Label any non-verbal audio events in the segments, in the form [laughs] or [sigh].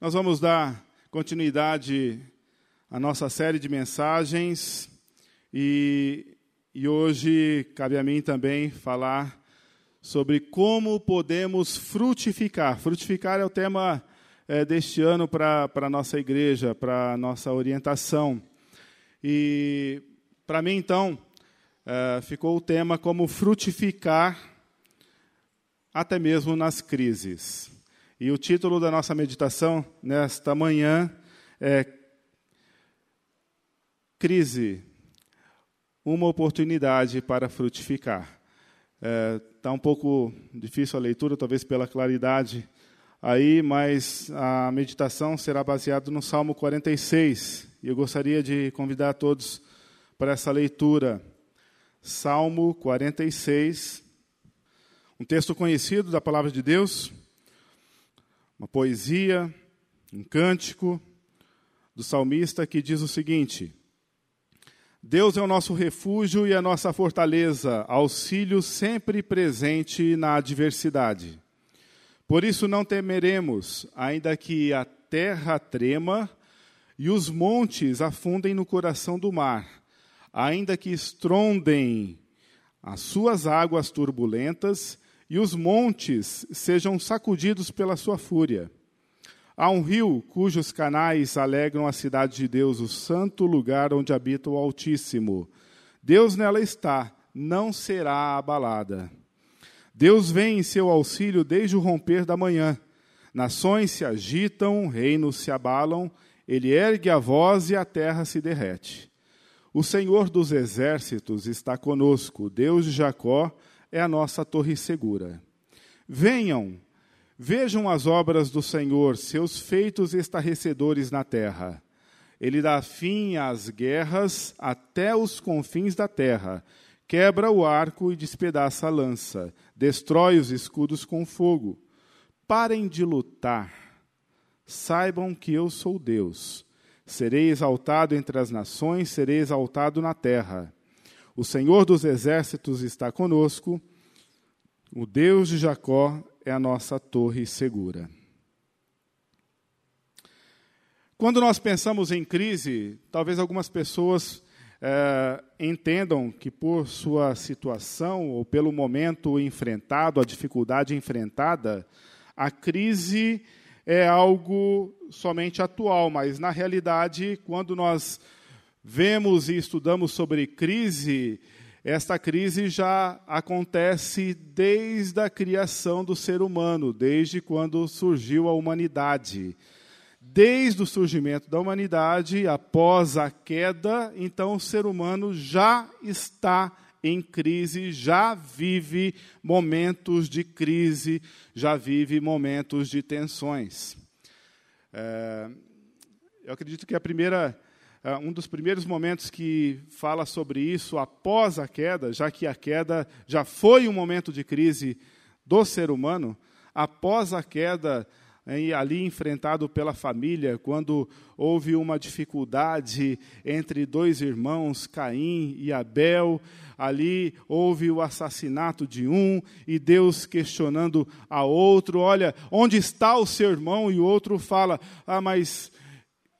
Nós vamos dar continuidade à nossa série de mensagens e, e hoje cabe a mim também falar sobre como podemos frutificar. Frutificar é o tema é, deste ano para a nossa igreja, para a nossa orientação. E para mim, então, é, ficou o tema como frutificar até mesmo nas crises. E o título da nossa meditação nesta manhã é Crise, uma oportunidade para frutificar. Está é, tá um pouco difícil a leitura, talvez pela claridade aí, mas a meditação será baseada no Salmo 46. E eu gostaria de convidar todos para essa leitura. Salmo 46, um texto conhecido da palavra de Deus uma poesia, um cântico do salmista que diz o seguinte: Deus é o nosso refúgio e a nossa fortaleza, auxílio sempre presente na adversidade. Por isso não temeremos, ainda que a terra trema e os montes afundem no coração do mar, ainda que estrondem as suas águas turbulentas e os montes sejam sacudidos pela sua fúria. Há um rio cujos canais alegram a cidade de Deus, o santo lugar onde habita o Altíssimo. Deus nela está, não será abalada. Deus vem em seu auxílio desde o romper da manhã. Nações se agitam, reinos se abalam, ele ergue a voz e a terra se derrete. O Senhor dos exércitos está conosco, Deus de Jacó é a nossa torre segura. Venham, vejam as obras do Senhor, seus feitos estarrecedores na terra. Ele dá fim às guerras até os confins da terra, quebra o arco e despedaça a lança, destrói os escudos com fogo. Parem de lutar. Saibam que eu sou Deus. Serei exaltado entre as nações, serei exaltado na terra. O Senhor dos exércitos está conosco, o Deus de Jacó é a nossa torre segura. Quando nós pensamos em crise, talvez algumas pessoas é, entendam que por sua situação ou pelo momento enfrentado, a dificuldade enfrentada, a crise é algo somente atual, mas na realidade, quando nós vemos e estudamos sobre crise, esta crise já acontece desde a criação do ser humano, desde quando surgiu a humanidade. Desde o surgimento da humanidade, após a queda, então o ser humano já está em crise, já vive momentos de crise, já vive momentos de tensões. É, eu acredito que a primeira um dos primeiros momentos que fala sobre isso após a queda, já que a queda já foi um momento de crise do ser humano, após a queda, ali enfrentado pela família, quando houve uma dificuldade entre dois irmãos, Caim e Abel, ali houve o assassinato de um e Deus questionando a outro: olha, onde está o seu irmão? E o outro fala: ah, mas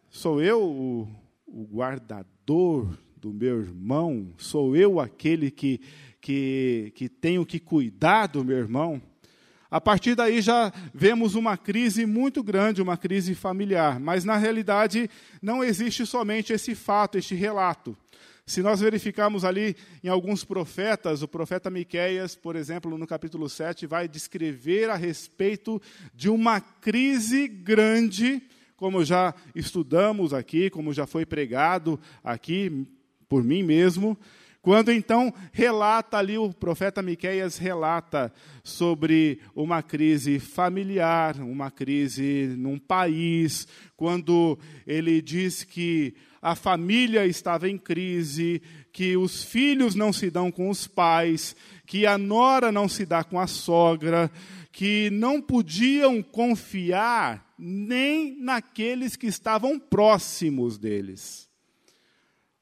sou eu o o guardador do meu irmão? Sou eu aquele que, que, que tenho que cuidar do meu irmão? A partir daí já vemos uma crise muito grande, uma crise familiar. Mas, na realidade, não existe somente esse fato, este relato. Se nós verificarmos ali em alguns profetas, o profeta Miqueias, por exemplo, no capítulo 7, vai descrever a respeito de uma crise grande como já estudamos aqui, como já foi pregado aqui por mim mesmo, quando então relata ali, o profeta Miqueias relata sobre uma crise familiar, uma crise num país, quando ele diz que a família estava em crise, que os filhos não se dão com os pais, que a nora não se dá com a sogra, que não podiam confiar nem naqueles que estavam próximos deles.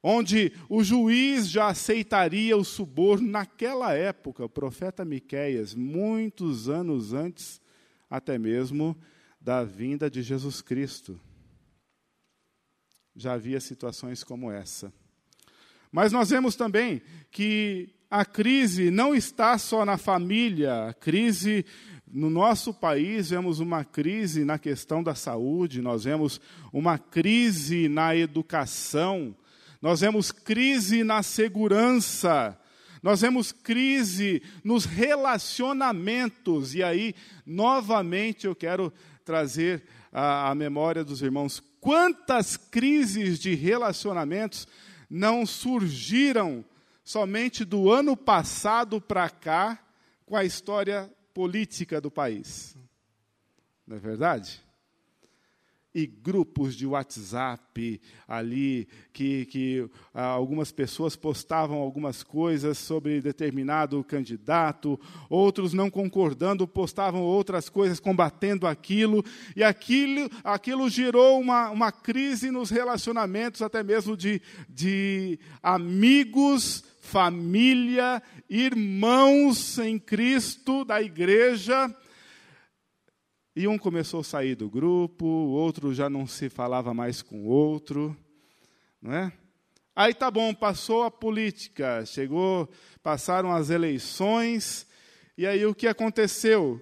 Onde o juiz já aceitaria o suborno naquela época, o profeta Miqueias, muitos anos antes até mesmo da vinda de Jesus Cristo. Já havia situações como essa. Mas nós vemos também que a crise não está só na família, a crise no nosso país, vemos uma crise na questão da saúde, nós vemos uma crise na educação, nós vemos crise na segurança, nós vemos crise nos relacionamentos, e aí, novamente, eu quero trazer à, memória dos irmãos. Quantas crises de relacionamentos não surgiram somente do ano passado para cá com a história política do país. Não é verdade? E grupos de WhatsApp ali, que, que ah, algumas pessoas postavam algumas coisas sobre determinado candidato, outros não concordando postavam outras coisas combatendo aquilo, e aquilo, aquilo gerou uma, uma crise nos relacionamentos, até mesmo de, de amigos família, irmãos em Cristo da igreja. E um começou a sair do grupo, o outro já não se falava mais com o outro, não é? Aí tá bom, passou a política, chegou, passaram as eleições, e aí o que aconteceu?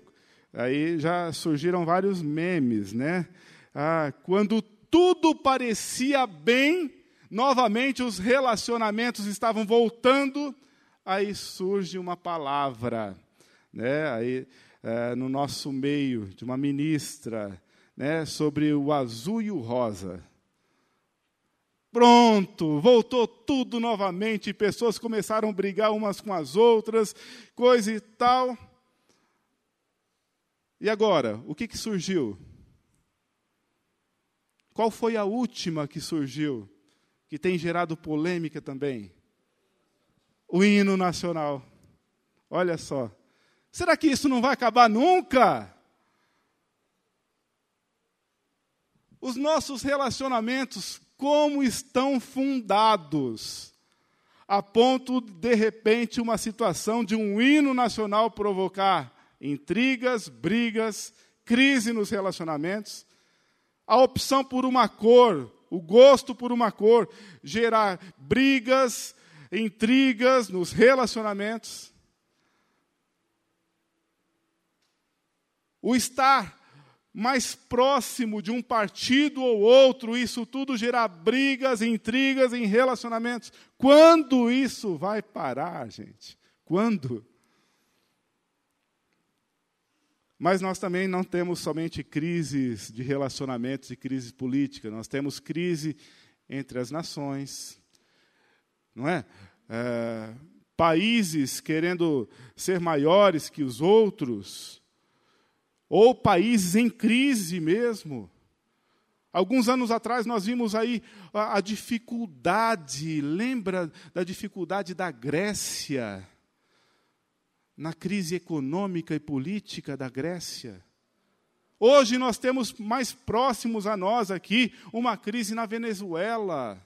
Aí já surgiram vários memes, né? Ah, quando tudo parecia bem, novamente os relacionamentos estavam voltando, aí surge uma palavra, né, aí, é, no nosso meio, de uma ministra, né, sobre o azul e o rosa. Pronto, voltou tudo novamente, pessoas começaram a brigar umas com as outras, coisa e tal. E agora, o que, que surgiu? Qual foi a última que surgiu? que tem gerado polêmica também. O hino nacional. Olha só. Será que isso não vai acabar nunca? Os nossos relacionamentos, como estão fundados? A ponto, de repente, uma situação de um hino nacional provocar intrigas, brigas, crise nos relacionamentos. A opção por uma cor o gosto por uma cor, gerar brigas, intrigas nos relacionamentos. O estar mais próximo de um partido ou outro, isso tudo gerar brigas, intrigas em relacionamentos. Quando isso vai parar, gente? Quando? Mas nós também não temos somente crises de relacionamentos e crises políticas, nós temos crise entre as nações, não é? é? Países querendo ser maiores que os outros, ou países em crise mesmo. Alguns anos atrás nós vimos aí a, a dificuldade, lembra da dificuldade da Grécia? na crise econômica e política da Grécia. Hoje nós temos mais próximos a nós aqui uma crise na Venezuela.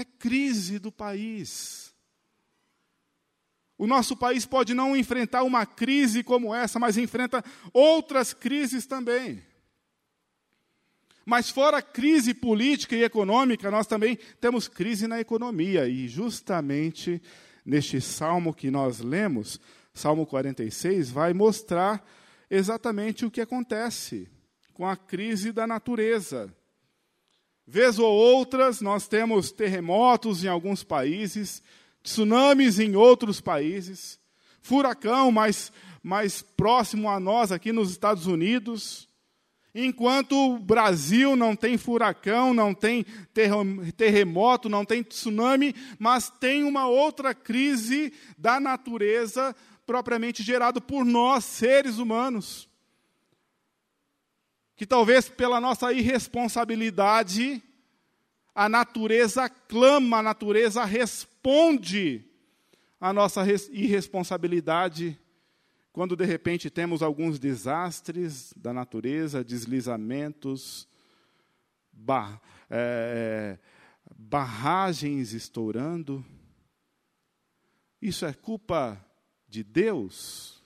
É crise do país. O nosso país pode não enfrentar uma crise como essa, mas enfrenta outras crises também. Mas fora crise política e econômica, nós também temos crise na economia. E justamente neste salmo que nós lemos, Salmo 46, vai mostrar exatamente o que acontece com a crise da natureza. Vez ou outras, nós temos terremotos em alguns países, tsunamis em outros países, furacão mais, mais próximo a nós aqui nos Estados Unidos, Enquanto o Brasil não tem furacão, não tem terremoto, não tem tsunami, mas tem uma outra crise da natureza propriamente gerada por nós, seres humanos. Que talvez pela nossa irresponsabilidade, a natureza clama, a natureza responde à nossa irresponsabilidade quando de repente temos alguns desastres da natureza, deslizamentos, bar, é, barragens estourando, isso é culpa de Deus?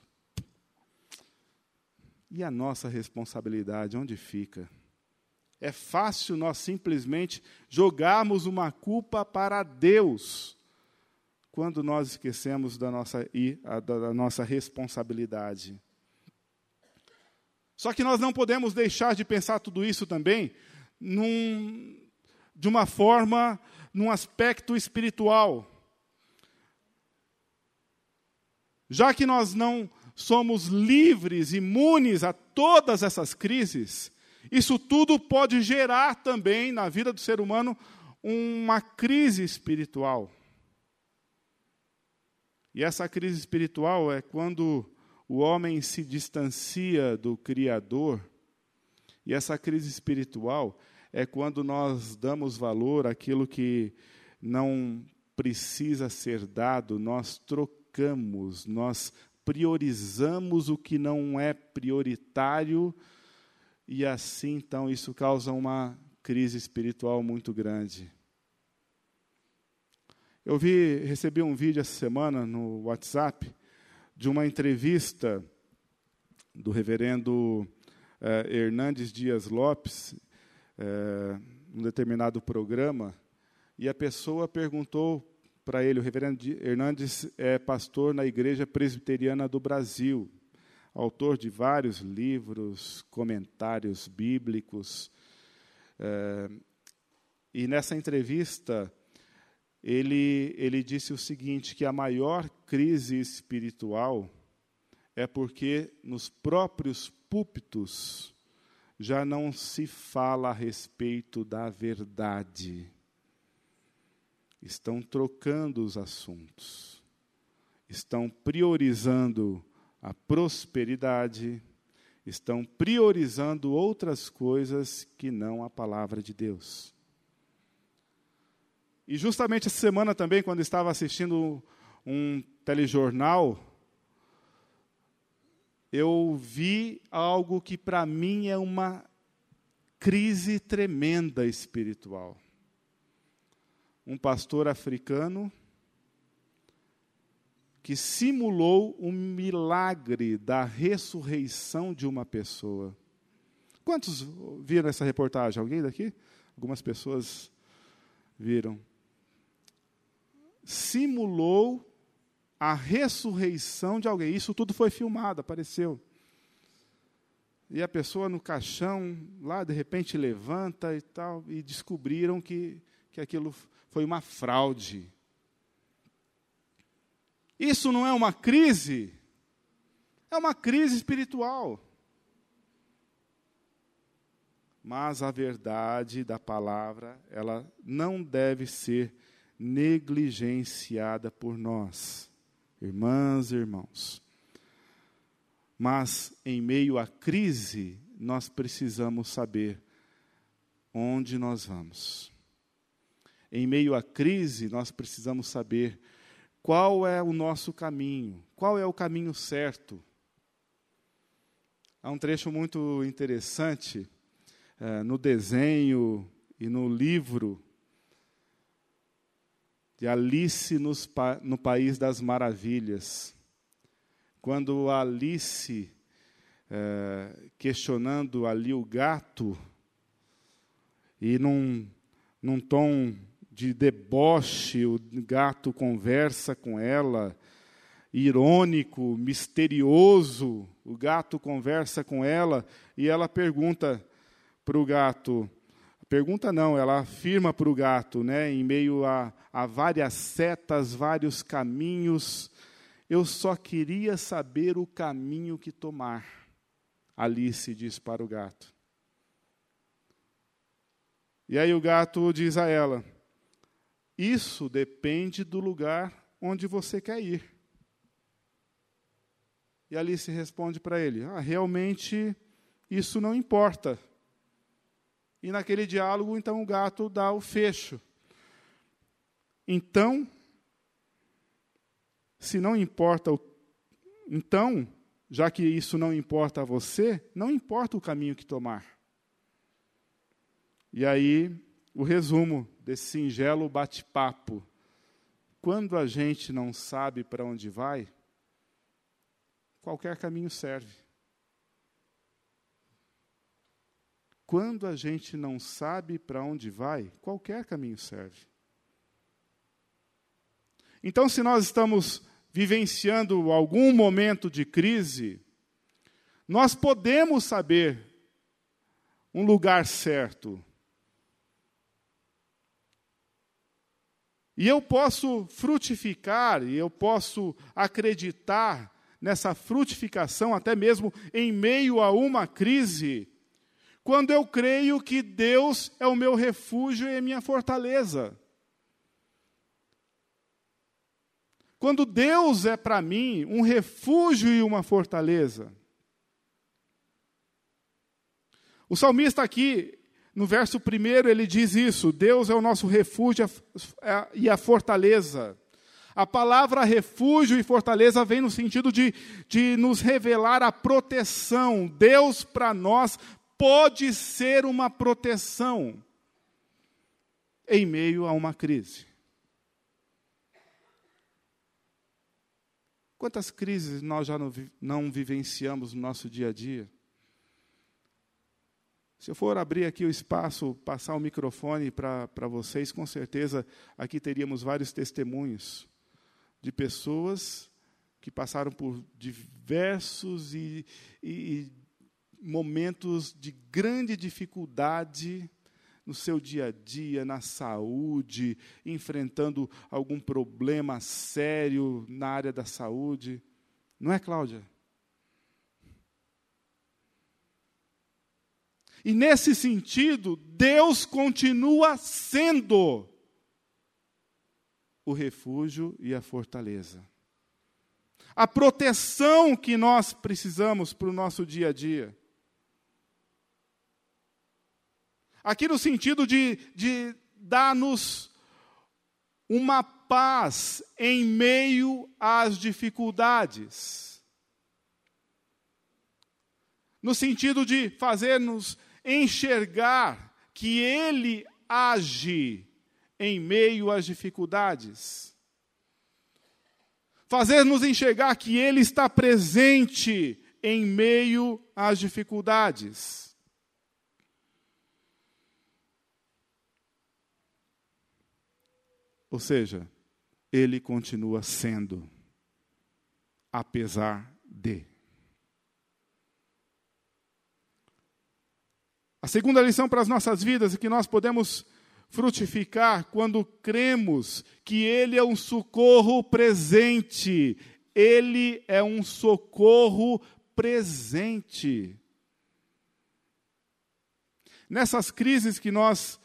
E a nossa responsabilidade, onde fica? É fácil nós simplesmente jogarmos uma culpa para Deus quando nós esquecemos da nossa, da nossa responsabilidade. Só que nós não podemos deixar de pensar tudo isso também num, de uma forma, num aspecto espiritual. Já que nós não somos livres, imunes a todas essas crises, isso tudo pode gerar também na vida do ser humano uma crise espiritual. E essa crise espiritual é quando o homem se distancia do Criador. E essa crise espiritual é quando nós damos valor àquilo que não precisa ser dado, nós trocamos, nós priorizamos o que não é prioritário, e assim, então, isso causa uma crise espiritual muito grande. Eu vi, recebi um vídeo essa semana no WhatsApp de uma entrevista do reverendo eh, Hernandes Dias Lopes, eh, num determinado programa, e a pessoa perguntou para ele, o reverendo Hernandes é pastor na Igreja Presbiteriana do Brasil, autor de vários livros, comentários bíblicos. É, e nessa entrevista, ele, ele disse o seguinte: que a maior crise espiritual é porque nos próprios púlpitos já não se fala a respeito da verdade estão trocando os assuntos, estão priorizando a prosperidade, estão priorizando outras coisas que não a palavra de Deus. E justamente essa semana também, quando estava assistindo um telejornal, eu vi algo que para mim é uma crise tremenda espiritual um pastor africano que simulou um milagre da ressurreição de uma pessoa. Quantos viram essa reportagem? Alguém daqui? Algumas pessoas viram. Simulou a ressurreição de alguém. Isso tudo foi filmado, apareceu. E a pessoa no caixão, lá de repente levanta e tal, e descobriram que, que aquilo foi uma fraude. Isso não é uma crise, é uma crise espiritual. Mas a verdade da palavra, ela não deve ser negligenciada por nós, irmãs e irmãos. Mas em meio à crise, nós precisamos saber onde nós vamos em meio à crise, nós precisamos saber qual é o nosso caminho, qual é o caminho certo. Há um trecho muito interessante é, no desenho e no livro de Alice nos, no País das Maravilhas. Quando Alice, é, questionando ali o gato, e num, num tom de deboche, o gato conversa com ela, irônico, misterioso, o gato conversa com ela e ela pergunta para o gato, pergunta não, ela afirma para o gato, né, em meio a, a várias setas, vários caminhos, eu só queria saber o caminho que tomar. Alice diz para o gato. E aí o gato diz a ela: isso depende do lugar onde você quer ir. E Alice responde para ele: ah, realmente isso não importa. E naquele diálogo, então, o gato dá o fecho. Então, se não importa o. Então, já que isso não importa a você, não importa o caminho que tomar. E aí, o resumo desse singelo bate-papo. Quando a gente não sabe para onde vai, qualquer caminho serve. quando a gente não sabe para onde vai, qualquer caminho serve. Então, se nós estamos vivenciando algum momento de crise, nós podemos saber um lugar certo. E eu posso frutificar, e eu posso acreditar nessa frutificação, até mesmo em meio a uma crise, quando eu creio que Deus é o meu refúgio e a minha fortaleza. Quando Deus é para mim um refúgio e uma fortaleza. O salmista aqui, no verso primeiro, ele diz isso: Deus é o nosso refúgio e a fortaleza. A palavra refúgio e fortaleza vem no sentido de, de nos revelar a proteção. Deus, para nós, pode ser uma proteção em meio a uma crise. Quantas crises nós já não, não vivenciamos no nosso dia a dia? Se eu for abrir aqui o espaço, passar o microfone para vocês, com certeza aqui teríamos vários testemunhos de pessoas que passaram por diversos e, e, momentos de grande dificuldade no seu dia a dia, na saúde, enfrentando algum problema sério na área da saúde. Não é, Cláudia? E nesse sentido, Deus continua sendo o refúgio e a fortaleza. A proteção que nós precisamos para o nosso dia a dia. Aqui no sentido de, de dar-nos uma paz em meio às dificuldades. No sentido de fazer-nos enxergar que Ele age em meio às dificuldades. Fazer-nos enxergar que Ele está presente em meio às dificuldades. Ou seja, ele continua sendo, apesar de. A segunda lição para as nossas vidas é que nós podemos frutificar quando cremos que Ele é um socorro presente. Ele é um socorro presente. Nessas crises que nós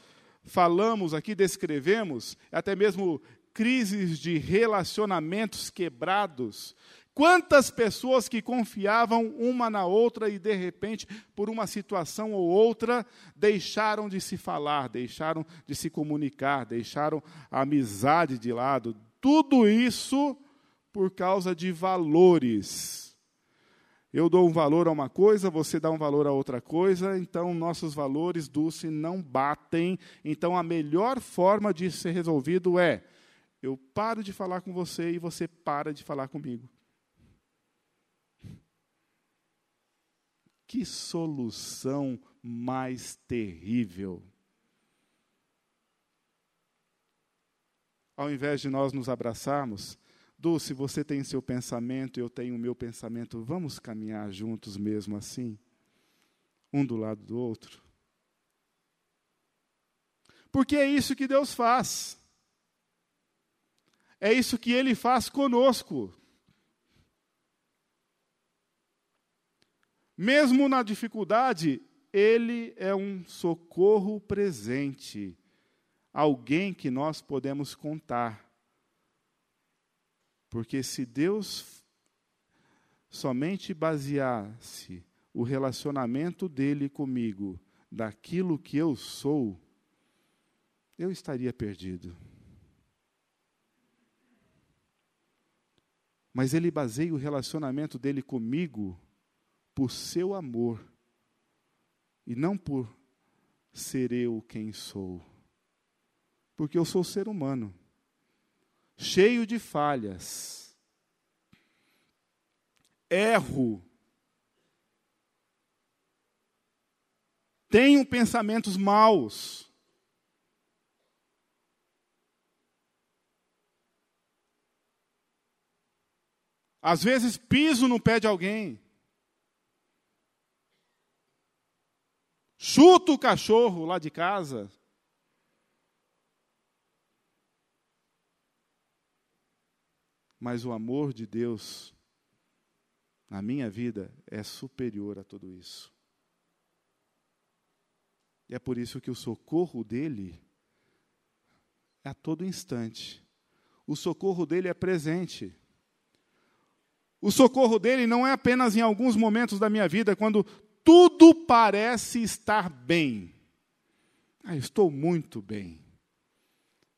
falamos aqui, descrevemos, até mesmo crises de relacionamentos quebrados. Quantas pessoas que confiavam uma na outra e, de repente, por uma situação ou outra, deixaram de se falar, deixaram de se comunicar, deixaram a amizade de lado. Tudo isso por causa de valores eu dou um valor a uma coisa, você dá um valor a outra coisa, então nossos valores, Dulce, não batem. Então a melhor forma de ser resolvido é: eu paro de falar com você e você para de falar comigo. Que solução mais terrível. Ao invés de nós nos abraçarmos, Dulce, você tem seu pensamento, eu tenho o meu pensamento, vamos caminhar juntos mesmo assim? Um do lado do outro? Porque é isso que Deus faz. É isso que Ele faz conosco. Mesmo na dificuldade, Ele é um socorro presente, alguém que nós podemos contar. Porque se Deus somente baseasse o relacionamento dele comigo daquilo que eu sou, eu estaria perdido. Mas ele baseia o relacionamento dele comigo por seu amor e não por ser eu quem sou. Porque eu sou ser humano cheio de falhas. Erro. tenho pensamentos maus. Às vezes piso no pé de alguém. Chuto o cachorro lá de casa. Mas o amor de Deus na minha vida é superior a tudo isso. E é por isso que o socorro dele é a todo instante. O socorro dele é presente. O socorro dele não é apenas em alguns momentos da minha vida, quando tudo parece estar bem. Ah, estou muito bem.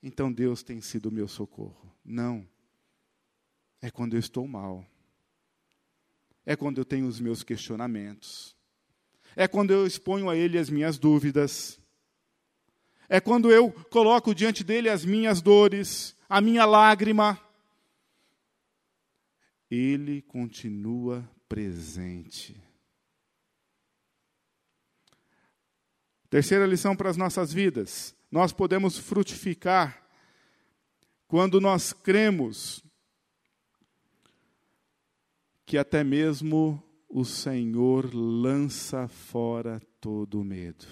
Então Deus tem sido o meu socorro. Não. É quando eu estou mal. É quando eu tenho os meus questionamentos. É quando eu exponho a Ele as minhas dúvidas. É quando eu coloco diante dele as minhas dores, a minha lágrima. Ele continua presente. Terceira lição para as nossas vidas: nós podemos frutificar quando nós cremos que até mesmo o Senhor lança fora todo medo.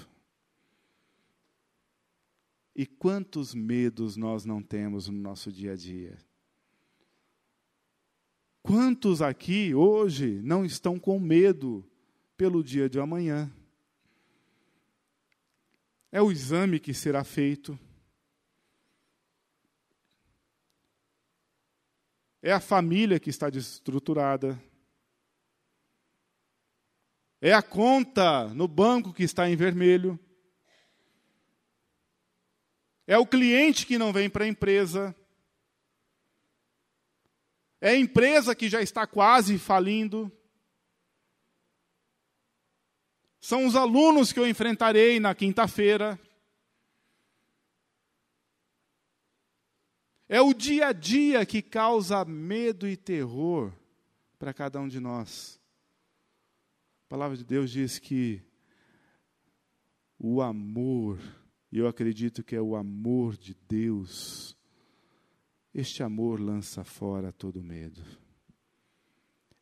E quantos medos nós não temos no nosso dia a dia? Quantos aqui hoje não estão com medo pelo dia de amanhã? É o exame que será feito É a família que está desestruturada. É a conta no banco que está em vermelho. É o cliente que não vem para a empresa. É a empresa que já está quase falindo. São os alunos que eu enfrentarei na quinta-feira. É o dia a dia que causa medo e terror para cada um de nós. A palavra de Deus diz que o amor, e eu acredito que é o amor de Deus, este amor lança fora todo medo.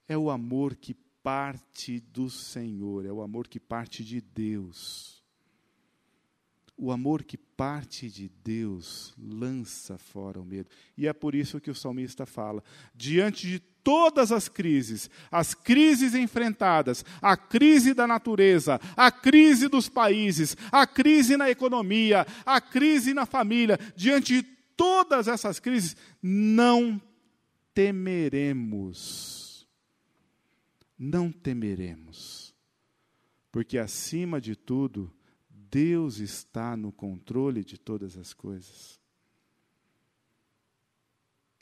É o amor que parte do Senhor, é o amor que parte de Deus. O amor que parte de Deus lança fora o medo. E é por isso que o salmista fala: diante de todas as crises, as crises enfrentadas, a crise da natureza, a crise dos países, a crise na economia, a crise na família, diante de todas essas crises, não temeremos. Não temeremos. Porque acima de tudo, Deus está no controle de todas as coisas.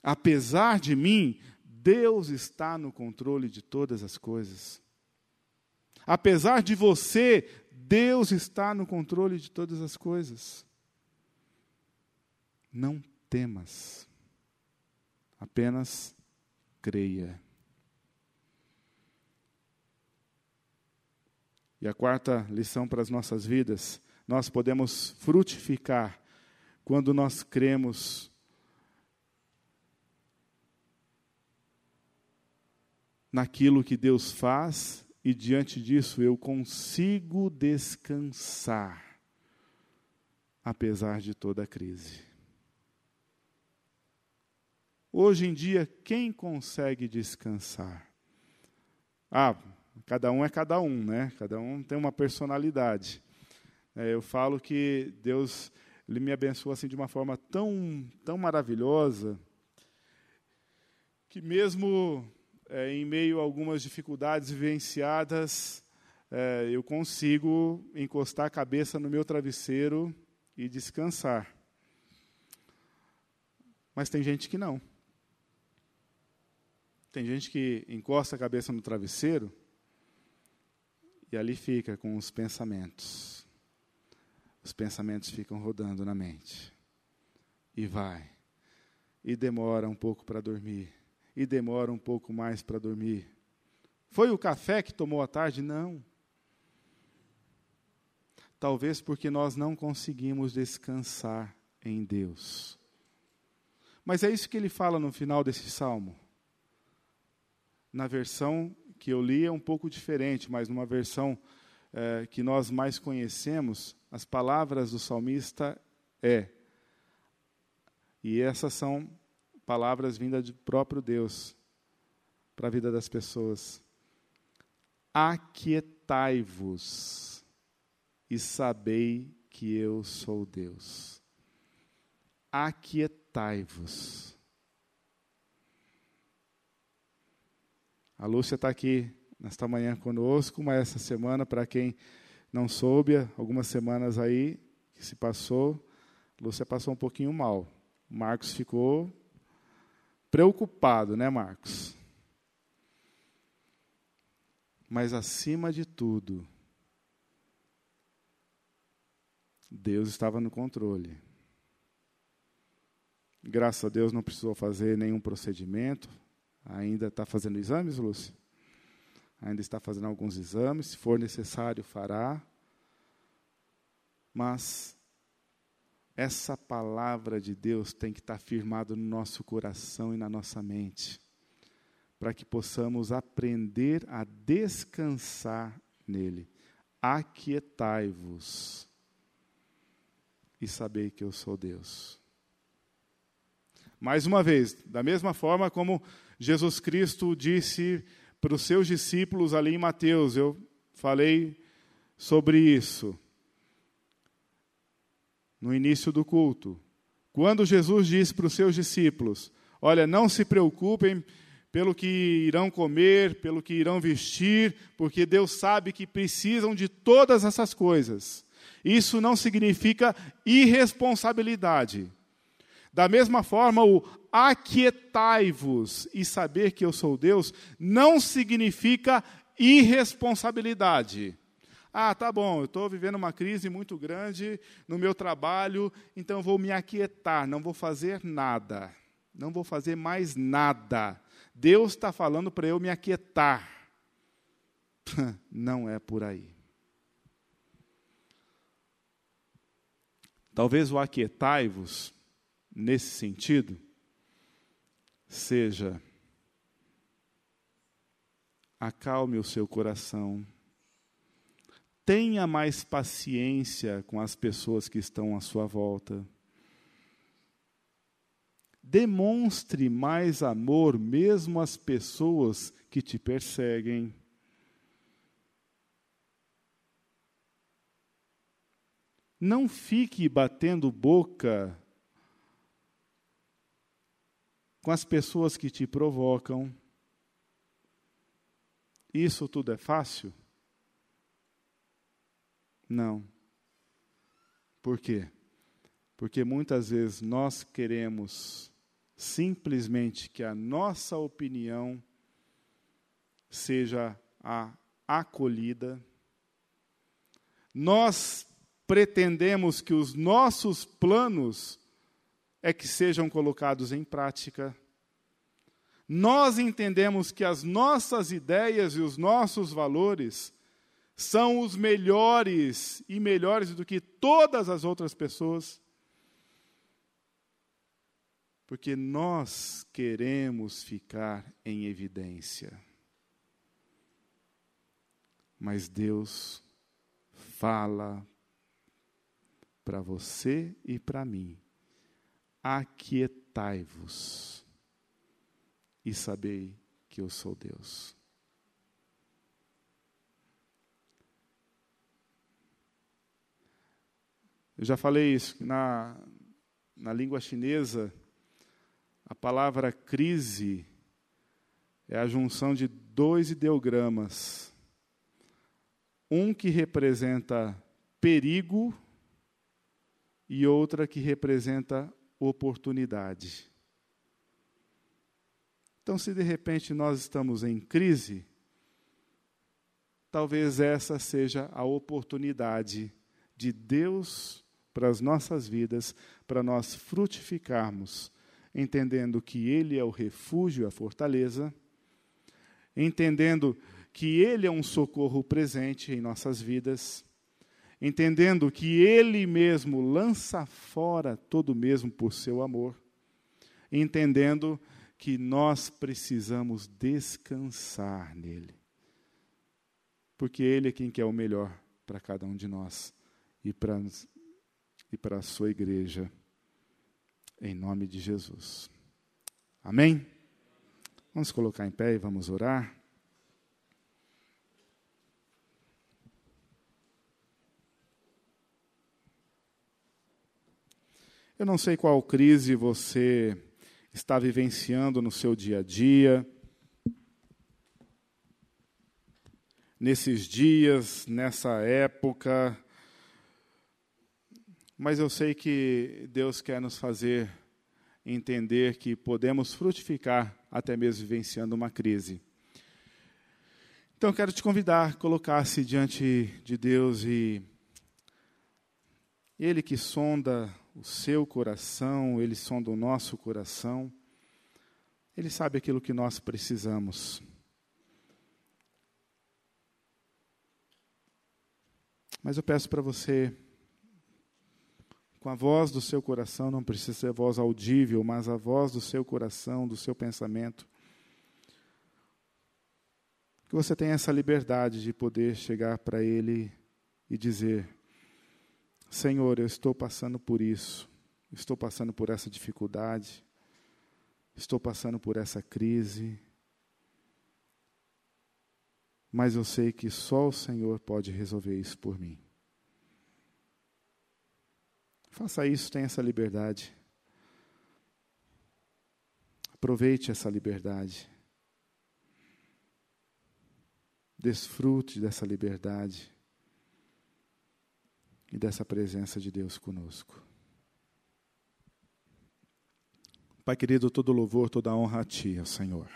Apesar de mim, Deus está no controle de todas as coisas. Apesar de você, Deus está no controle de todas as coisas. Não temas, apenas creia. E a quarta lição para as nossas vidas: nós podemos frutificar quando nós cremos naquilo que Deus faz e diante disso eu consigo descansar, apesar de toda a crise. Hoje em dia, quem consegue descansar? Ah, Cada um é cada um, né? Cada um tem uma personalidade. É, eu falo que Deus ele me abençoa assim de uma forma tão, tão maravilhosa que mesmo é, em meio a algumas dificuldades vivenciadas, é, eu consigo encostar a cabeça no meu travesseiro e descansar. Mas tem gente que não. Tem gente que encosta a cabeça no travesseiro e ali fica com os pensamentos. Os pensamentos ficam rodando na mente. E vai. E demora um pouco para dormir. E demora um pouco mais para dormir. Foi o café que tomou à tarde? Não. Talvez porque nós não conseguimos descansar em Deus. Mas é isso que ele fala no final desse salmo. Na versão que eu li é um pouco diferente, mas numa versão é, que nós mais conhecemos, as palavras do salmista é. E essas são palavras vindas do próprio Deus para a vida das pessoas. Aquietai-vos e sabei que eu sou Deus. Aquietai-vos. A Lúcia está aqui nesta manhã conosco, mas essa semana, para quem não soube, algumas semanas aí que se passou, a Lúcia passou um pouquinho mal. O Marcos ficou preocupado, né, Marcos? Mas acima de tudo, Deus estava no controle. Graças a Deus não precisou fazer nenhum procedimento. Ainda está fazendo exames, Lúcia? Ainda está fazendo alguns exames. Se for necessário, fará. Mas essa palavra de Deus tem que estar firmada no nosso coração e na nossa mente, para que possamos aprender a descansar nele. Aquietai-vos e sabei que eu sou Deus. Mais uma vez, da mesma forma como Jesus Cristo disse para os seus discípulos ali em Mateus, eu falei sobre isso no início do culto. Quando Jesus disse para os seus discípulos: Olha, não se preocupem pelo que irão comer, pelo que irão vestir, porque Deus sabe que precisam de todas essas coisas. Isso não significa irresponsabilidade. Da mesma forma, o aquietai-vos e saber que eu sou Deus não significa irresponsabilidade. Ah, tá bom, eu estou vivendo uma crise muito grande no meu trabalho, então vou me aquietar, não vou fazer nada. Não vou fazer mais nada. Deus está falando para eu me aquietar. [laughs] Não é por aí. Talvez o aquietai-vos nesse sentido seja acalme o seu coração, tenha mais paciência com as pessoas que estão à sua volta, demonstre mais amor mesmo às pessoas que te perseguem. Não fique batendo boca com as pessoas que te provocam. Isso tudo é fácil? Não. Por quê? Porque muitas vezes nós queremos simplesmente que a nossa opinião seja a acolhida. Nós pretendemos que os nossos planos é que sejam colocados em prática. Nós entendemos que as nossas ideias e os nossos valores são os melhores e melhores do que todas as outras pessoas. Porque nós queremos ficar em evidência. Mas Deus fala para você e para mim aquietai-vos e sabei que eu sou Deus. Eu já falei isso, na, na língua chinesa, a palavra crise é a junção de dois ideogramas. Um que representa perigo e outra que representa oportunidade. Então, se de repente nós estamos em crise, talvez essa seja a oportunidade de Deus para as nossas vidas, para nós frutificarmos, entendendo que Ele é o refúgio a fortaleza, entendendo que Ele é um socorro presente em nossas vidas, entendendo que Ele mesmo lança fora todo mesmo por seu amor, entendendo que nós precisamos descansar nele, porque Ele é quem quer o melhor para cada um de nós e para e para a sua igreja, em nome de Jesus. Amém? Vamos colocar em pé e vamos orar. Eu não sei qual crise você está vivenciando no seu dia a dia, nesses dias, nessa época, mas eu sei que Deus quer nos fazer entender que podemos frutificar até mesmo vivenciando uma crise. Então, quero te convidar a colocar-se diante de Deus e Ele que sonda o seu coração, ele sonda o nosso coração. Ele sabe aquilo que nós precisamos. Mas eu peço para você, com a voz do seu coração, não precisa ser voz audível, mas a voz do seu coração, do seu pensamento, que você tenha essa liberdade de poder chegar para Ele e dizer: Senhor, eu estou passando por isso, estou passando por essa dificuldade, estou passando por essa crise, mas eu sei que só o Senhor pode resolver isso por mim. Faça isso, tenha essa liberdade. Aproveite essa liberdade. Desfrute dessa liberdade e dessa presença de Deus conosco. Pai querido, todo louvor, toda honra a Ti, Senhor.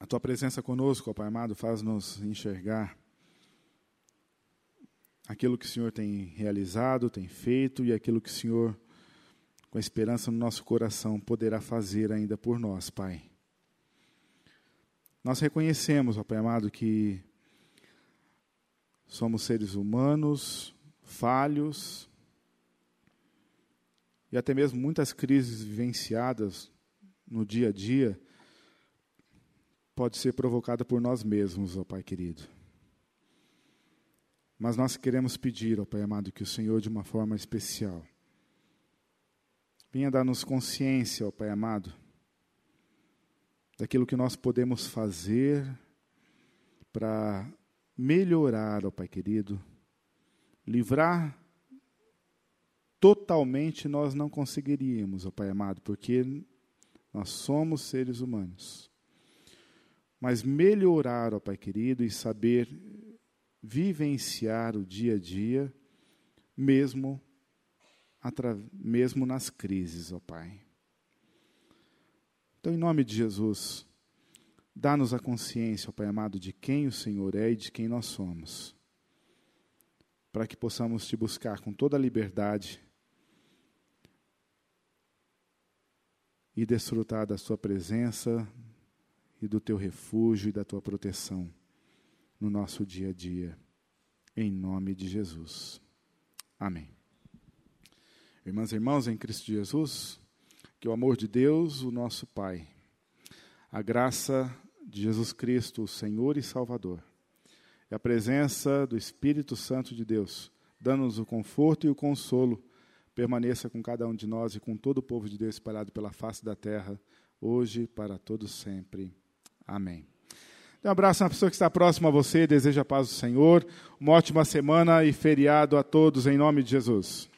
A Tua presença conosco, Pai amado, faz-nos enxergar aquilo que o Senhor tem realizado, tem feito e aquilo que o Senhor, com a esperança no nosso coração, poderá fazer ainda por nós, Pai. Nós reconhecemos, ó Pai amado, que Somos seres humanos, falhos, e até mesmo muitas crises vivenciadas no dia a dia pode ser provocada por nós mesmos, ó Pai querido. Mas nós queremos pedir, ó Pai amado, que o Senhor, de uma forma especial, venha dar-nos consciência, ó Pai amado, daquilo que nós podemos fazer para melhorar, ó Pai querido, livrar totalmente nós não conseguiríamos, ó Pai amado, porque nós somos seres humanos. Mas melhorar, ó Pai querido, e saber vivenciar o dia a dia, mesmo, mesmo nas crises, ó Pai. Então, em nome de Jesus, Dá-nos a consciência, ó Pai amado, de quem o Senhor é e de quem nós somos, para que possamos te buscar com toda a liberdade e desfrutar da Sua presença e do Teu refúgio e da Tua proteção no nosso dia a dia, em nome de Jesus. Amém. Irmãs e irmãos em Cristo Jesus, que o amor de Deus, o nosso Pai, a graça de Jesus Cristo, o Senhor e Salvador, e a presença do Espírito Santo de Deus, dando-nos o conforto e o consolo, permaneça com cada um de nós e com todo o povo de Deus espalhado pela face da terra, hoje para todos sempre. Amém. Um abraço a pessoa que está próxima a você, deseja a paz do Senhor, uma ótima semana e feriado a todos, em nome de Jesus.